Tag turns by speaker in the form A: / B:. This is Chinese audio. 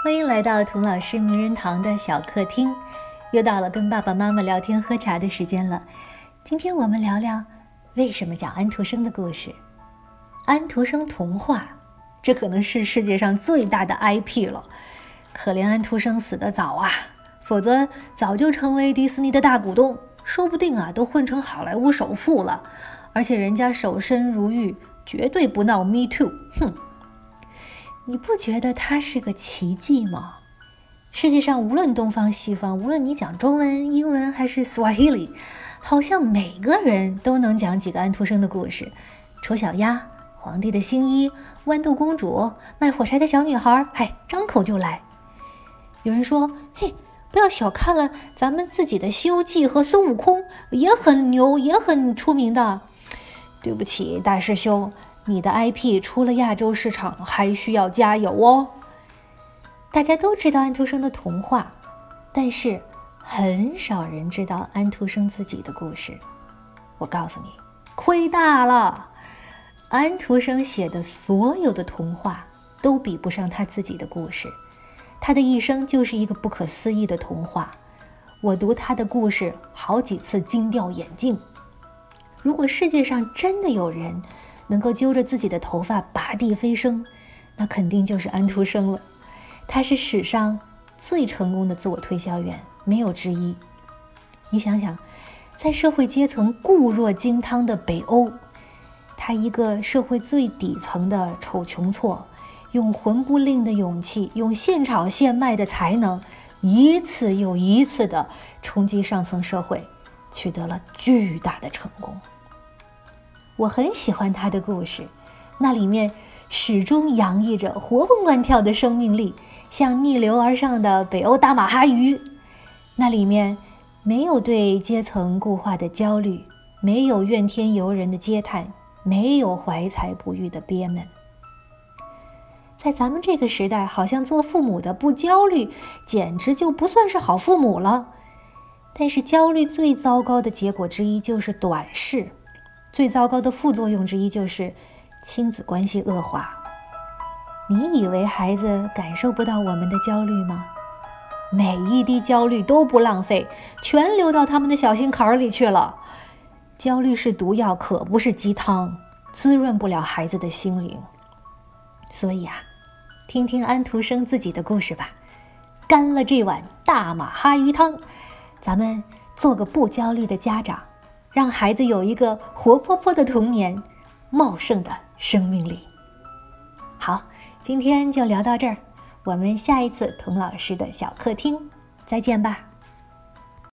A: 欢迎来到童老师名人堂的小客厅，又到了跟爸爸妈妈聊天喝茶的时间了。今天我们聊聊为什么讲安徒生的故事。安徒生童话，这可能是世界上最大的 IP 了。可怜安徒生死得早啊，否则早就成为迪士尼的大股东，说不定啊都混成好莱坞首富了。而且人家守身如玉，绝对不闹 Me Too。哼。你不觉得它是个奇迹吗？世界上无论东方西方，无论你讲中文、英文还是 Swahili，好像每个人都能讲几个安徒生的故事：丑小鸭、皇帝的新衣、豌豆公主、卖火柴的小女孩，嗨，张口就来。有人说：“嘿，不要小看了咱们自己的《西游记》和孙悟空，也很牛，也很出名的。”对不起，大师兄。你的 IP 出了亚洲市场还需要加油哦。大家都知道安徒生的童话，但是很少人知道安徒生自己的故事。我告诉你，亏大了！安徒生写的所有的童话都比不上他自己的故事。他的一生就是一个不可思议的童话。我读他的故事好几次惊掉眼镜。如果世界上真的有人，能够揪着自己的头发拔地飞升，那肯定就是安徒生了。他是史上最成功的自我推销员，没有之一。你想想，在社会阶层固若金汤的北欧，他一个社会最底层的丑穷挫，用魂不吝的勇气，用现炒现卖的才能，一次又一次的冲击上层社会，取得了巨大的成功。我很喜欢他的故事，那里面始终洋溢着活蹦乱跳的生命力，像逆流而上的北欧大马哈鱼。那里面没有对阶层固化的焦虑，没有怨天尤人的嗟叹，没有怀才不遇的憋闷。在咱们这个时代，好像做父母的不焦虑，简直就不算是好父母了。但是焦虑最糟糕的结果之一就是短视。最糟糕的副作用之一就是亲子关系恶化。你以为孩子感受不到我们的焦虑吗？每一滴焦虑都不浪费，全流到他们的小心坎儿里去了。焦虑是毒药，可不是鸡汤，滋润不了孩子的心灵。所以啊，听听安徒生自己的故事吧。干了这碗大马哈鱼汤，咱们做个不焦虑的家长。让孩子有一个活泼泼的童年，茂盛的生命力。好，今天就聊到这儿，我们下一次童老师的小客厅再见吧。